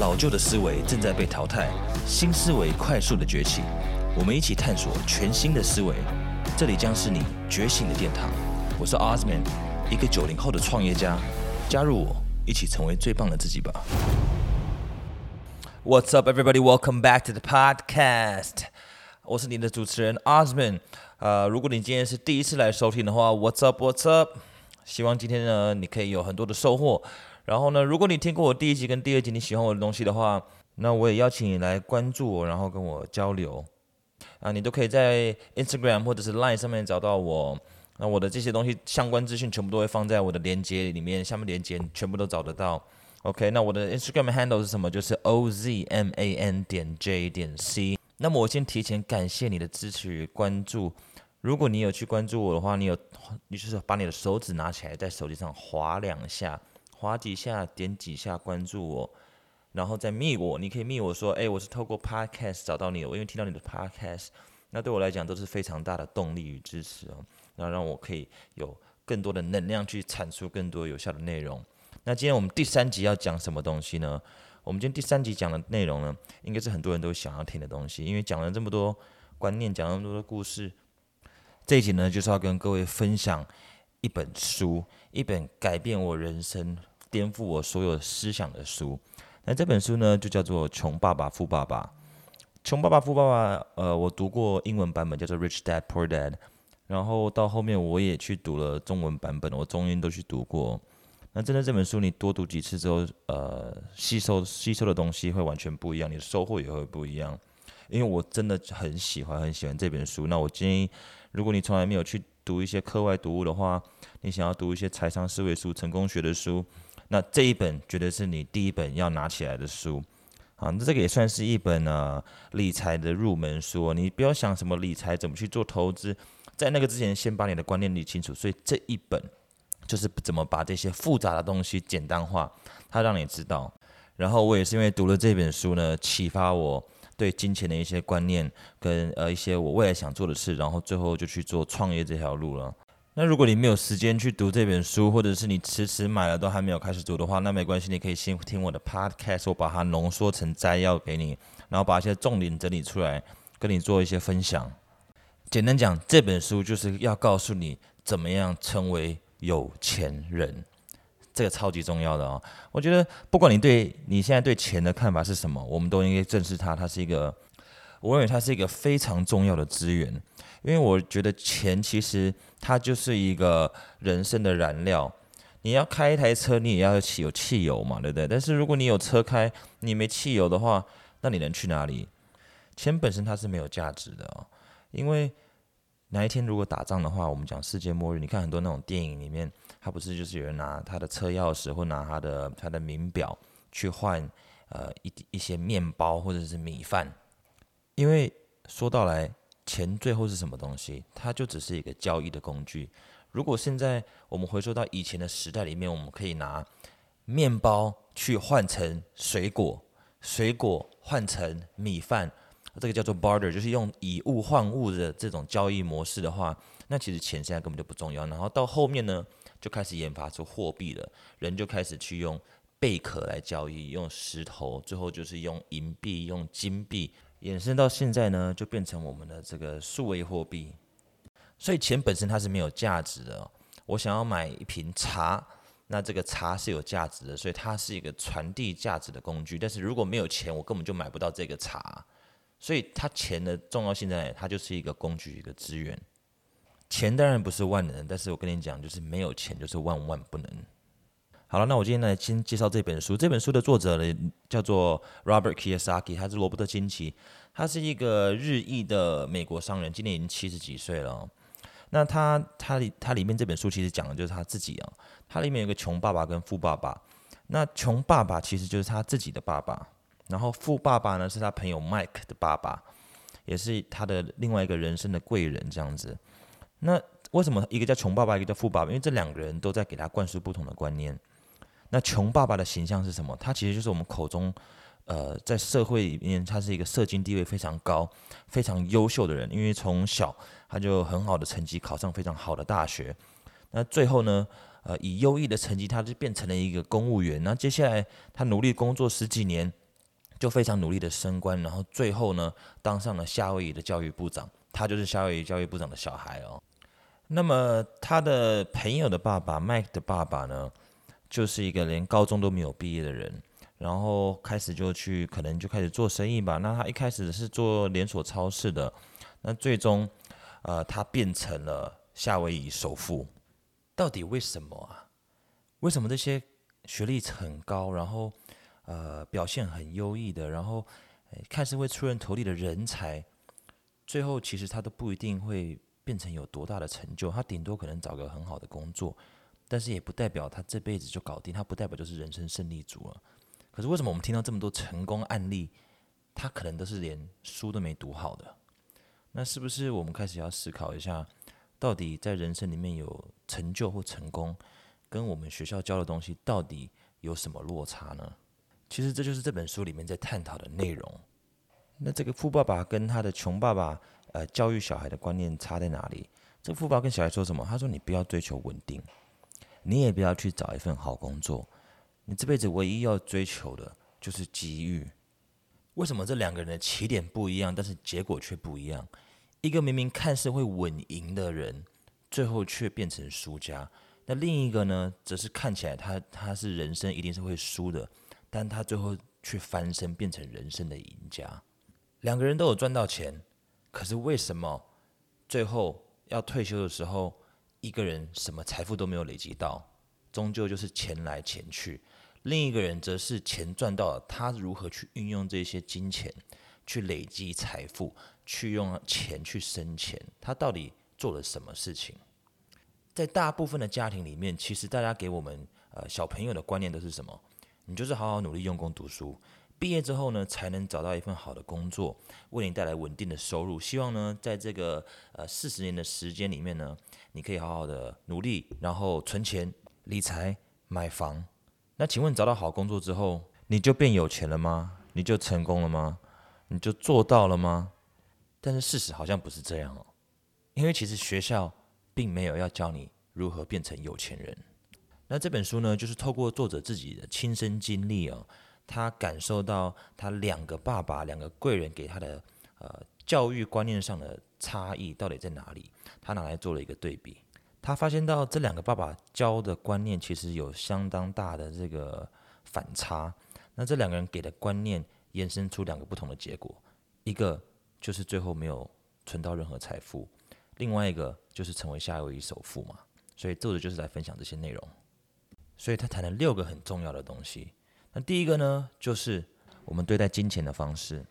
老旧的思维正在被淘汰，新思维快速的崛起。我们一起探索全新的思维，这里将是你觉醒的殿堂。我是 Osman，一个九零后的创业家。加入我，一起成为最棒的自己吧。What's up, everybody? Welcome back to the podcast. 我是你的主持人 Osman。呃，如果你今天是第一次来收听的话，What's up? What's up? 希望今天呢，你可以有很多的收获。然后呢，如果你听过我第一集跟第二集，你喜欢我的东西的话，那我也邀请你来关注我，然后跟我交流。啊，你都可以在 Instagram 或者是 Line 上面找到我。那我的这些东西相关资讯全部都会放在我的链接里面，下面链接全部都找得到。OK，那我的 Instagram handle 是什么？就是 Ozman 点 J 点 C。那么我先提前感谢你的支持与关注。如果你有去关注我的话，你有，你就是把你的手指拿起来，在手机上划两下，划几下，点几下关注我，然后再密我。你可以密我说，哎，我是透过 Podcast 找到你的，我因为听到你的 Podcast，那对我来讲都是非常大的动力与支持哦。那让我可以有更多的能量去产出更多有效的内容。那今天我们第三集要讲什么东西呢？我们今天第三集讲的内容呢，应该是很多人都想要听的东西，因为讲了这么多观念，讲了那么多的故事。这一集呢，就是要跟各位分享一本书，一本改变我人生、颠覆我所有思想的书。那这本书呢，就叫做《穷爸爸富爸爸》。穷爸爸富爸爸，呃，我读过英文版本，叫做《Rich Dad Poor Dad》。然后到后面我也去读了中文版本，我中英都去读过。那真的这本书你多读几次之后，呃，吸收吸收的东西会完全不一样，你的收获也会不一样。因为我真的很喜欢很喜欢这本书。那我建议，如果你从来没有去读一些课外读物的话，你想要读一些财商思维书、成功学的书，那这一本绝对是你第一本要拿起来的书。啊，那这个也算是一本呢理财的入门书。你不要想什么理财怎么去做投资。在那个之前，先把你的观念理清楚。所以这一本就是怎么把这些复杂的东西简单化，它让你知道。然后我也是因为读了这本书呢，启发我对金钱的一些观念跟呃一些我未来想做的事，然后最后就去做创业这条路了。那如果你没有时间去读这本书，或者是你迟迟买了都还没有开始读的话，那没关系，你可以先听我的 podcast，我把它浓缩成摘要给你，然后把一些重点整理出来，跟你做一些分享。简单讲，这本书就是要告诉你怎么样成为有钱人，这个超级重要的哦。我觉得，不管你对你现在对钱的看法是什么，我们都应该正视它。它是一个，我认为它是一个非常重要的资源，因为我觉得钱其实它就是一个人生的燃料。你要开一台车，你也要有汽油嘛，对不对？但是如果你有车开，你没汽油的话，那你能去哪里？钱本身它是没有价值的哦。因为哪一天如果打仗的话，我们讲世界末日，你看很多那种电影里面，他不是就是有人拿他的车钥匙或拿他的他的名表去换呃一一些面包或者是米饭？因为说到来，钱最后是什么东西？它就只是一个交易的工具。如果现在我们回溯到以前的时代里面，我们可以拿面包去换成水果，水果换成米饭。这个叫做 barter，就是用以物换物的这种交易模式的话，那其实钱现在根本就不重要。然后到后面呢，就开始研发出货币了，人就开始去用贝壳来交易，用石头，最后就是用银币、用金币，衍生到现在呢，就变成我们的这个数位货币。所以钱本身它是没有价值的。我想要买一瓶茶，那这个茶是有价值的，所以它是一个传递价值的工具。但是如果没有钱，我根本就买不到这个茶。所以，它钱的重要性在，它就是一个工具，一个资源。钱当然不是万能，但是我跟你讲，就是没有钱就是万万不能。好了，那我今天来先介绍这本书。这本书的作者呢，叫做 Robert Kiyosaki，他是罗伯特金奇，他是一个日裔的美国商人，今年已经七十几岁了。那他他他里面这本书其实讲的就是他自己啊，他里面有个穷爸爸跟富爸爸。那穷爸爸其实就是他自己的爸爸。然后富爸爸呢是他朋友 Mike 的爸爸，也是他的另外一个人生的贵人这样子。那为什么一个叫穷爸爸，一个叫富爸爸？因为这两个人都在给他灌输不同的观念。那穷爸爸的形象是什么？他其实就是我们口中，呃，在社会里面他是一个社经地位非常高、非常优秀的人，因为从小他就很好的成绩考上非常好的大学。那最后呢，呃，以优异的成绩，他就变成了一个公务员。那接下来他努力工作十几年。就非常努力的升官，然后最后呢，当上了夏威夷的教育部长。他就是夏威夷教育部长的小孩哦。那么他的朋友的爸爸，Mike 的爸爸呢，就是一个连高中都没有毕业的人，然后开始就去，可能就开始做生意吧。那他一开始是做连锁超市的，那最终，呃，他变成了夏威夷首富。到底为什么啊？为什么这些学历很高，然后？呃，表现很优异的，然后看似会出人头地的人才，最后其实他都不一定会变成有多大的成就。他顶多可能找个很好的工作，但是也不代表他这辈子就搞定，他不代表就是人生胜利组了。可是为什么我们听到这么多成功案例，他可能都是连书都没读好的？那是不是我们开始要思考一下，到底在人生里面有成就或成功，跟我们学校教的东西到底有什么落差呢？其实这就是这本书里面在探讨的内容。那这个富爸爸跟他的穷爸爸，呃，教育小孩的观念差在哪里？这个富爸爸跟小孩说什么？他说：“你不要追求稳定，你也不要去找一份好工作，你这辈子唯一要追求的就是机遇。”为什么这两个人的起点不一样，但是结果却不一样？一个明明看似会稳赢的人，最后却变成输家；那另一个呢，则是看起来他他是人生一定是会输的。但他最后却翻身变成人生的赢家，两个人都有赚到钱，可是为什么最后要退休的时候，一个人什么财富都没有累积到，终究就是钱来钱去；另一个人则是钱赚到了，他如何去运用这些金钱去累积财富，去用钱去生钱？他到底做了什么事情？在大部分的家庭里面，其实大家给我们呃小朋友的观念都是什么？你就是好好努力用功读书，毕业之后呢，才能找到一份好的工作，为你带来稳定的收入。希望呢，在这个呃四十年的时间里面呢，你可以好好的努力，然后存钱、理财、买房。那请问找到好工作之后，你就变有钱了吗？你就成功了吗？你就做到了吗？但是事实好像不是这样哦，因为其实学校并没有要教你如何变成有钱人。那这本书呢，就是透过作者自己的亲身经历哦，他感受到他两个爸爸、两个贵人给他的呃教育观念上的差异到底在哪里，他拿来做了一个对比。他发现到这两个爸爸教的观念其实有相当大的这个反差。那这两个人给的观念衍生出两个不同的结果，一个就是最后没有存到任何财富，另外一个就是成为夏威夷首富嘛。所以作者就是来分享这些内容。所以他谈了六个很重要的东西。那第一个呢，就是我们对待金钱的方式。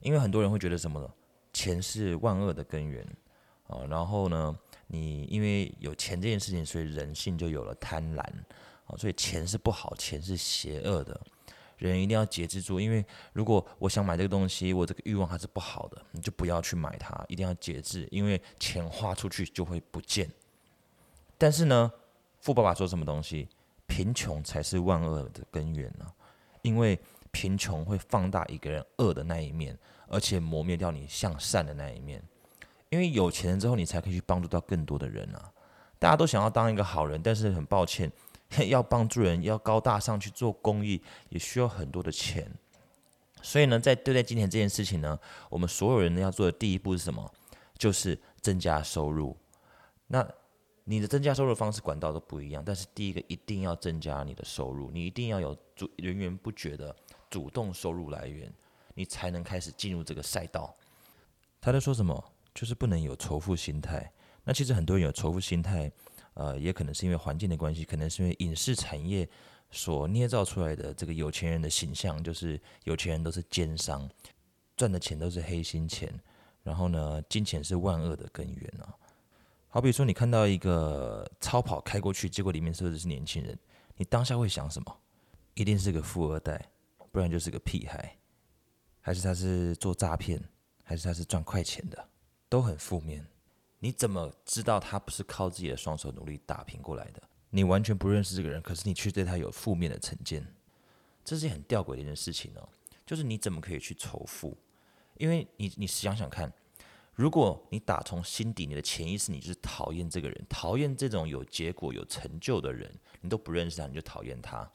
因为很多人会觉得什么呢，钱是万恶的根源啊。然后呢，你因为有钱这件事情，所以人性就有了贪婪啊。所以钱是不好，钱是邪恶的，人一定要节制住。因为如果我想买这个东西，我这个欲望还是不好的，你就不要去买它，一定要节制，因为钱花出去就会不见。但是呢？富爸爸说什么东西？贫穷才是万恶的根源呢？因为贫穷会放大一个人恶的那一面，而且磨灭掉你向善的那一面。因为有钱了之后，你才可以去帮助到更多的人啊！大家都想要当一个好人，但是很抱歉，要帮助人，要高大上去做公益，也需要很多的钱。所以呢，在对待金钱这件事情呢，我们所有人要做的第一步是什么？就是增加收入。那你的增加收入方式管道都不一样，但是第一个一定要增加你的收入，你一定要有主源源不绝的主动收入来源，你才能开始进入这个赛道。他在说什么？就是不能有仇富心态。那其实很多人有仇富心态，呃，也可能是因为环境的关系，可能是因为影视产业所捏造出来的这个有钱人的形象，就是有钱人都是奸商，赚的钱都是黑心钱，然后呢，金钱是万恶的根源啊。好比说，你看到一个超跑开过去，结果里面坐的是年轻人，你当下会想什么？一定是个富二代，不然就是个屁孩，还是他是做诈骗，还是他是赚快钱的，都很负面。你怎么知道他不是靠自己的双手努力打拼过来的？你完全不认识这个人，可是你却对他有负面的成见，这是很吊诡的一件事情哦。就是你怎么可以去仇富？因为你，你想想看。如果你打从心底，你的潜意识你就是讨厌这个人，讨厌这种有结果、有成就的人，你都不认识他，你就讨厌他。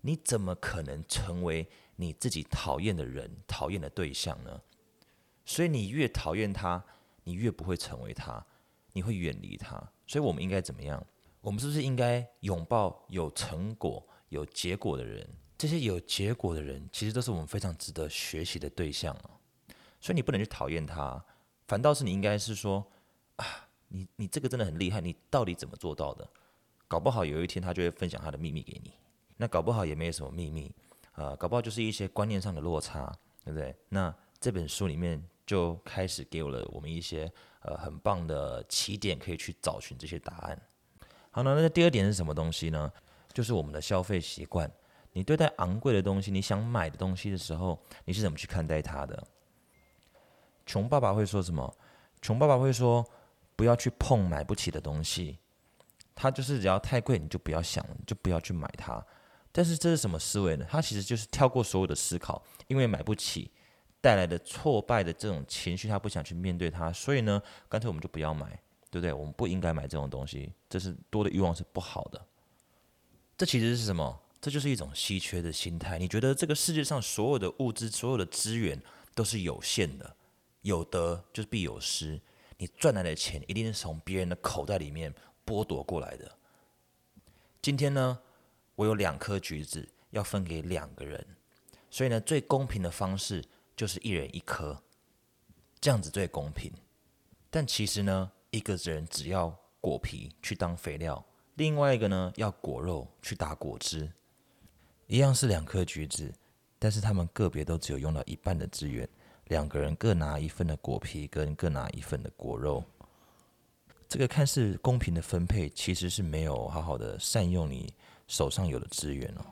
你怎么可能成为你自己讨厌的人、讨厌的对象呢？所以你越讨厌他，你越不会成为他，你会远离他。所以我们应该怎么样？我们是不是应该拥抱有成果、有结果的人？这些有结果的人，其实都是我们非常值得学习的对象啊。所以你不能去讨厌他，反倒是你应该是说啊，你你这个真的很厉害，你到底怎么做到的？搞不好有一天他就会分享他的秘密给你。那搞不好也没有什么秘密啊，搞不好就是一些观念上的落差，对不对？那这本书里面。就开始给我了我们一些呃很棒的起点，可以去找寻这些答案。好，那那第二点是什么东西呢？就是我们的消费习惯。你对待昂贵的东西，你想买的东西的时候，你是怎么去看待它的？穷爸爸会说什么？穷爸爸会说不要去碰买不起的东西。他就是只要太贵，你就不要想，就不要去买它。但是这是什么思维呢？他其实就是跳过所有的思考，因为买不起。带来的挫败的这种情绪，他不想去面对它，所以呢，干脆我们就不要买，对不对？我们不应该买这种东西，这是多的欲望是不好的。这其实是什么？这就是一种稀缺的心态。你觉得这个世界上所有的物资、所有的资源都是有限的，有得就是必有失。你赚来的钱一定是从别人的口袋里面剥夺过来的。今天呢，我有两颗橘子要分给两个人，所以呢，最公平的方式。就是一人一颗，这样子最公平。但其实呢，一个人只要果皮去当肥料，另外一个呢要果肉去打果汁，一样是两颗橘子，但是他们个别都只有用到一半的资源，两个人各拿一份的果皮，跟各拿一份的果肉。这个看似公平的分配，其实是没有好好的善用你手上有的资源哦。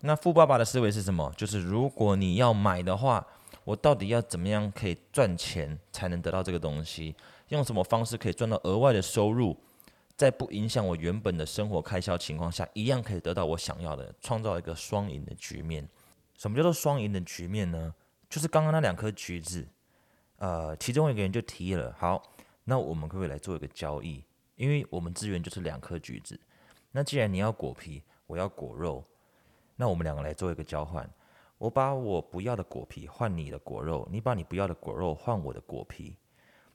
那富爸爸的思维是什么？就是如果你要买的话，我到底要怎么样可以赚钱才能得到这个东西？用什么方式可以赚到额外的收入，在不影响我原本的生活开销情况下，一样可以得到我想要的，创造一个双赢的局面。什么叫做双赢的局面呢？就是刚刚那两颗橘子，呃，其中一个人就提了，好，那我们可不可以来做一个交易？因为我们资源就是两颗橘子，那既然你要果皮，我要果肉。那我们两个来做一个交换，我把我不要的果皮换你的果肉，你把你不要的果肉换我的果皮。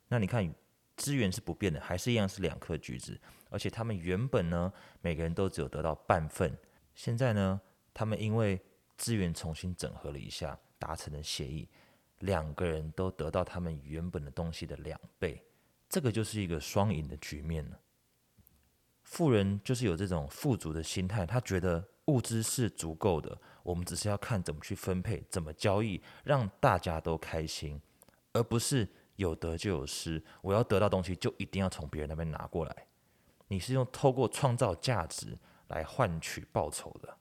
那你看资源是不变的，还是一样是两颗橘子，而且他们原本呢每个人都只有得到半份，现在呢他们因为资源重新整合了一下，达成了协议，两个人都得到他们原本的东西的两倍，这个就是一个双赢的局面了。富人就是有这种富足的心态，他觉得。物资是足够的，我们只是要看怎么去分配，怎么交易，让大家都开心，而不是有得就有失。我要得到东西，就一定要从别人那边拿过来。你是用透过创造价值来换取报酬的，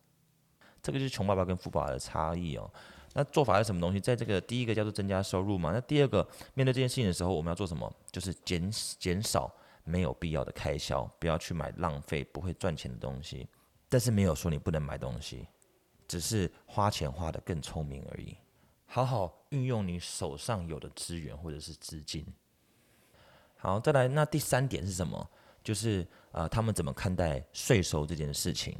这个就是穷爸爸跟富爸爸的差异哦。那做法是什么东西？在这个第一个叫做增加收入嘛。那第二个面对这件事情的时候，我们要做什么？就是减减少没有必要的开销，不要去买浪费不会赚钱的东西。但是没有说你不能买东西，只是花钱花的更聪明而已。好好运用你手上有的资源或者是资金。好，再来，那第三点是什么？就是呃，他们怎么看待税收这件事情？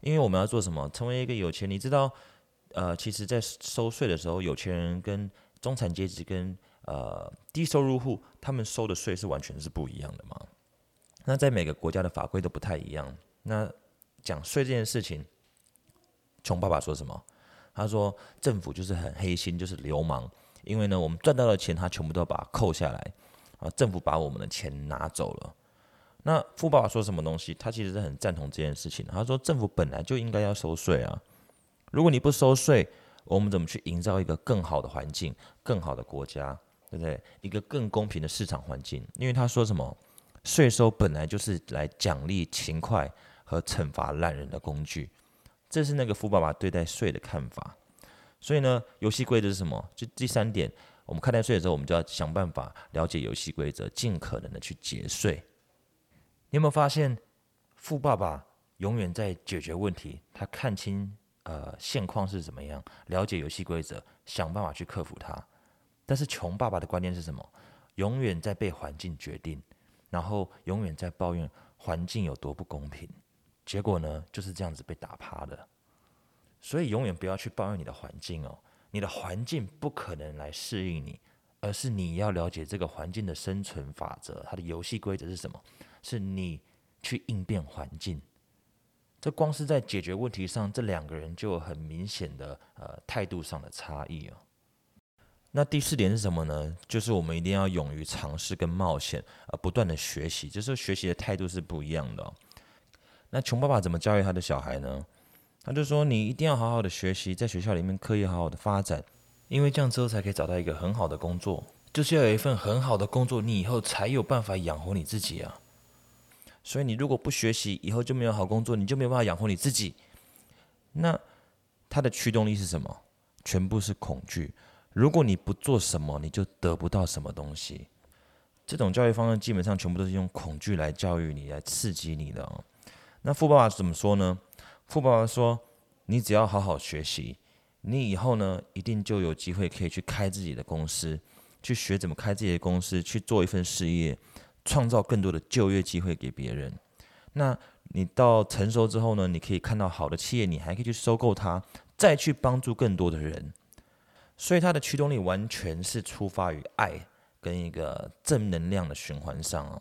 因为我们要做什么？成为一个有钱，你知道，呃，其实在收税的时候，有钱人跟中产阶级跟呃低收入户，他们收的税是完全是不一样的嘛？那在每个国家的法规都不太一样。那讲税这件事情，穷爸爸说什么？他说政府就是很黑心，就是流氓。因为呢，我们赚到的钱，他全部都把它扣下来啊。政府把我们的钱拿走了。那富爸爸说什么东西？他其实是很赞同这件事情。他说政府本来就应该要收税啊。如果你不收税，我们怎么去营造一个更好的环境、更好的国家，对不对？一个更公平的市场环境？因为他说什么，税收本来就是来奖励勤快。和惩罚烂人的工具，这是那个富爸爸对待税的看法。所以呢，游戏规则是什么？就第三点，我们看待税的时候，我们就要想办法了解游戏规则，尽可能的去节税。你有没有发现，富爸爸永远在解决问题，他看清呃现况是怎么样，了解游戏规则，想办法去克服它。但是穷爸爸的观念是什么？永远在被环境决定，然后永远在抱怨环境有多不公平。结果呢，就是这样子被打趴的。所以永远不要去抱怨你的环境哦，你的环境不可能来适应你，而是你要了解这个环境的生存法则，它的游戏规则是什么，是你去应变环境。这光是在解决问题上，这两个人就有很明显的呃态度上的差异哦。那第四点是什么呢？就是我们一定要勇于尝试跟冒险，呃，不断的学习，就是学习的态度是不一样的。那穷爸爸怎么教育他的小孩呢？他就说：“你一定要好好的学习，在学校里面课业好好的发展，因为这样之后才可以找到一个很好的工作。就是要有一份很好的工作，你以后才有办法养活你自己啊。所以你如果不学习，以后就没有好工作，你就没有办法养活你自己。那他的驱动力是什么？全部是恐惧。如果你不做什么，你就得不到什么东西。这种教育方式基本上全部都是用恐惧来教育你，来刺激你的。那富爸爸怎么说呢？”富爸爸说：“你只要好好学习，你以后呢，一定就有机会可以去开自己的公司，去学怎么开自己的公司，去做一份事业，创造更多的就业机会给别人。那你到成熟之后呢，你可以看到好的企业，你还可以去收购它，再去帮助更多的人。所以，它的驱动力完全是出发于爱跟一个正能量的循环上哦。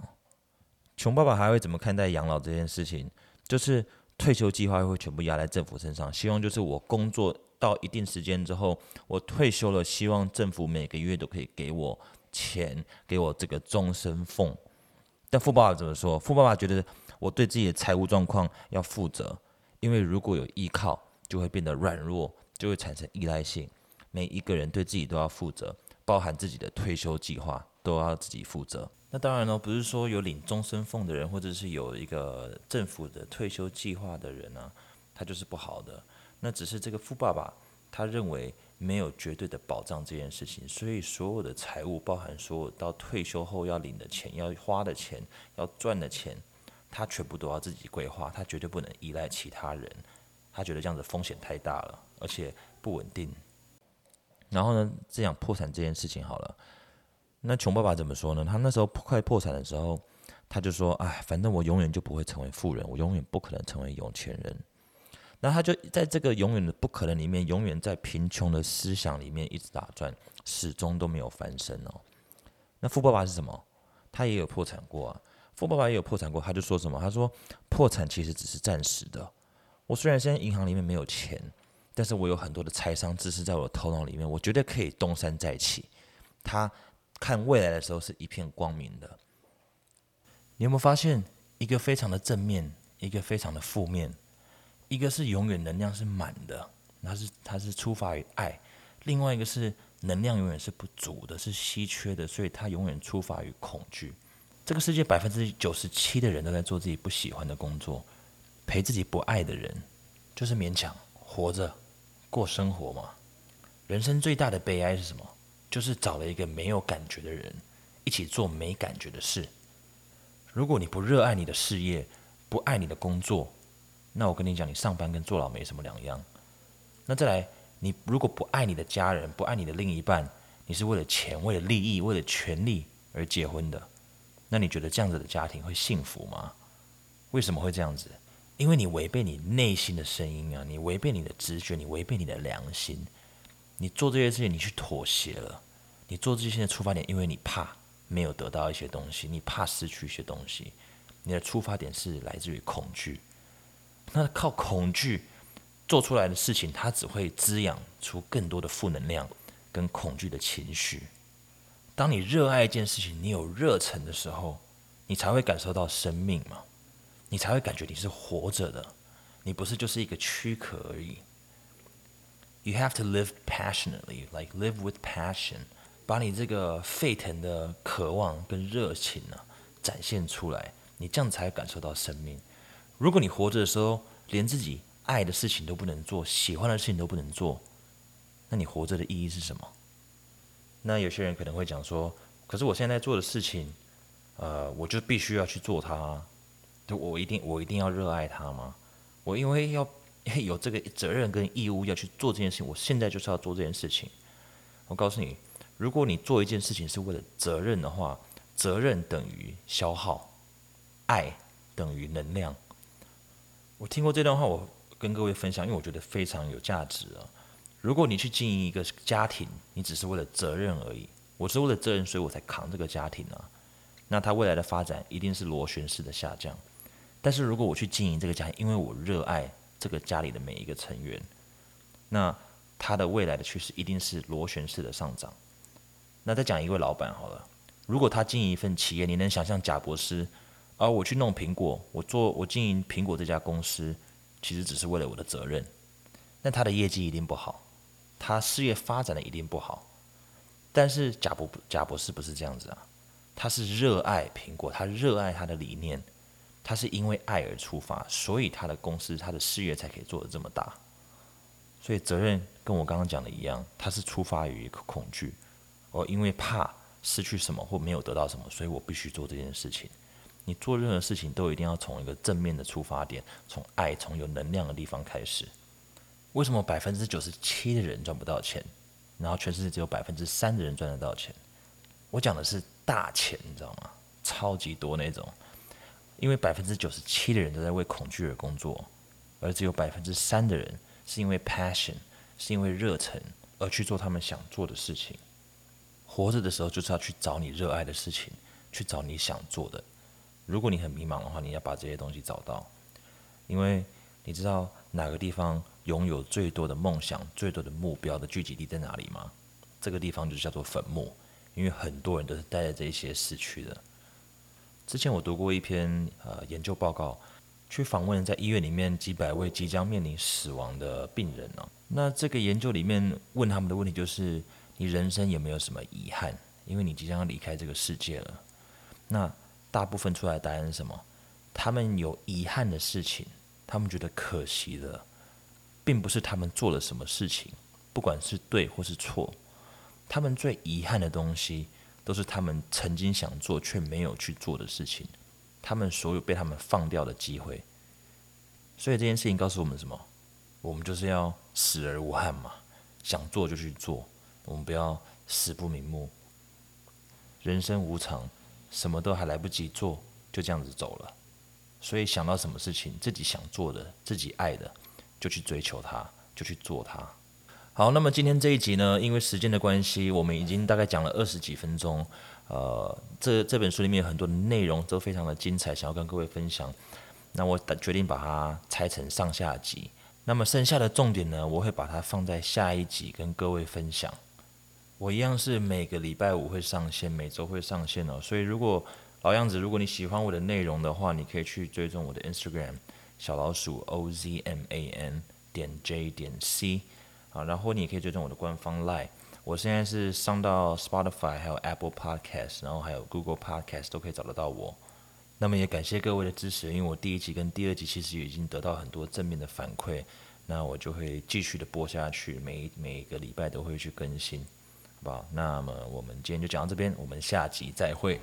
穷爸爸还会怎么看待养老这件事情？就是。”退休计划会全部压在政府身上，希望就是我工作到一定时间之后，我退休了，希望政府每个月都可以给我钱，给我这个终身俸。但富爸爸怎么说？富爸爸觉得我对自己的财务状况要负责，因为如果有依靠，就会变得软弱，就会产生依赖性。每一个人对自己都要负责，包含自己的退休计划都要自己负责。那当然呢，不是说有领终身俸的人，或者是有一个政府的退休计划的人呢，他就是不好的。那只是这个富爸爸他认为没有绝对的保障这件事情，所以所有的财务，包含所有到退休后要领的钱、要花的钱、要赚的钱，他全部都要自己规划，他绝对不能依赖其他人。他觉得这样子风险太大了，而且不稳定。然后呢，这样破产这件事情好了。那穷爸爸怎么说呢？他那时候快破产的时候，他就说：“哎，反正我永远就不会成为富人，我永远不可能成为有钱人。”那他就在这个永远的不可能里面，永远在贫穷的思想里面一直打转，始终都没有翻身哦。那富爸爸是什么？他也有破产过啊。富爸爸也有破产过，他就说什么？他说：“破产其实只是暂时的。我虽然现在银行里面没有钱，但是我有很多的财商知识在我的头脑里面，我绝对可以东山再起。”他。看未来的时候是一片光明的。你有没有发现，一个非常的正面，一个非常的负面，一个是永远能量是满的，它是它是出发于爱；另外一个是能量永远是不足的，是稀缺的，所以它永远出发于恐惧。这个世界百分之九十七的人都在做自己不喜欢的工作，陪自己不爱的人，就是勉强活着过生活嘛。人生最大的悲哀是什么？就是找了一个没有感觉的人，一起做没感觉的事。如果你不热爱你的事业，不爱你的工作，那我跟你讲，你上班跟坐牢没什么两样。那再来，你如果不爱你的家人，不爱你的另一半，你是为了钱、为了利益、为了权利而结婚的，那你觉得这样子的家庭会幸福吗？为什么会这样子？因为你违背你内心的声音啊，你违背你的直觉，你违背你的良心。你做这些事情，你去妥协了。你做这些的出发点，因为你怕没有得到一些东西，你怕失去一些东西。你的出发点是来自于恐惧。那靠恐惧做出来的事情，它只会滋养出更多的负能量跟恐惧的情绪。当你热爱一件事情，你有热忱的时候，你才会感受到生命嘛，你才会感觉你是活着的，你不是就是一个躯壳而已。You have to live passionately, like live with passion. 把你这个沸腾的渴望跟热情呢展现出来，你这样才感受到生命。如果你活着的时候连自己爱的事情都不能做，喜欢的事情都不能做，那你活着的意义是什么？那有些人可能会讲说：“可是我现在做的事情，呃，我就必须要去做它，就我一定我一定要热爱它吗？我因为要。”有这个责任跟义务要去做这件事情，我现在就是要做这件事情。我告诉你，如果你做一件事情是为了责任的话，责任等于消耗，爱等于能量。我听过这段话，我跟各位分享，因为我觉得非常有价值啊。如果你去经营一个家庭，你只是为了责任而已，我是为了责任，所以我才扛这个家庭啊。那他未来的发展一定是螺旋式的下降。但是如果我去经营这个家庭，因为我热爱这个家里的每一个成员，那他的未来的趋势一定是螺旋式的上涨。那再讲一位老板好了，如果他经营一份企业，你能想象贾博士，而我去弄苹果，我做我经营苹果这家公司，其实只是为了我的责任，那他的业绩一定不好，他事业发展的一定不好。但是贾博贾博士不是这样子啊，他是热爱苹果，他热爱他的理念，他是因为爱而出发，所以他的公司他的事业才可以做得这么大。所以责任跟我刚刚讲的一样，他是出发于一个恐惧，而因为怕失去什么或没有得到什么，所以我必须做这件事情。你做任何事情都一定要从一个正面的出发点，从爱、从有能量的地方开始。为什么百分之九十七的人赚不到钱，然后全世界只有百分之三的人赚得到钱？我讲的是大钱，你知道吗？超级多那种。因为百分之九十七的人都在为恐惧而工作，而只有百分之三的人。是因为 passion，是因为热忱而去做他们想做的事情。活着的时候就是要去找你热爱的事情，去找你想做的。如果你很迷茫的话，你要把这些东西找到。因为你知道哪个地方拥有最多的梦想、最多的目标的聚集地在哪里吗？这个地方就叫做坟墓，因为很多人都是待在这些市区的。之前我读过一篇呃研究报告。去访问在医院里面几百位即将面临死亡的病人呢？那这个研究里面问他们的问题就是：你人生有没有什么遗憾？因为你即将要离开这个世界了。那大部分出来的答案是什么？他们有遗憾的事情，他们觉得可惜的，并不是他们做了什么事情，不管是对或是错，他们最遗憾的东西，都是他们曾经想做却没有去做的事情。他们所有被他们放掉的机会，所以这件事情告诉我们什么？我们就是要死而无憾嘛，想做就去做，我们不要死不瞑目。人生无常，什么都还来不及做，就这样子走了。所以想到什么事情，自己想做的、自己爱的，就去追求它，就去做它。好，那么今天这一集呢，因为时间的关系，我们已经大概讲了二十几分钟。呃，这这本书里面有很多的内容都非常的精彩，想要跟各位分享。那我决定把它拆成上下集。那么剩下的重点呢，我会把它放在下一集跟各位分享。我一样是每个礼拜五会上线，每周会上线哦。所以如果老样子，如果你喜欢我的内容的话，你可以去追踪我的 Instagram 小老鼠 O Z M A N 点 J 点 C 啊，然后你也可以追踪我的官方 Line。我现在是上到 Spotify，还有 Apple Podcast，然后还有 Google Podcast 都可以找得到我。那么也感谢各位的支持，因为我第一集跟第二集其实已经得到很多正面的反馈，那我就会继续的播下去，每每个礼拜都会去更新，好那么我们今天就讲到这边我们下集再会。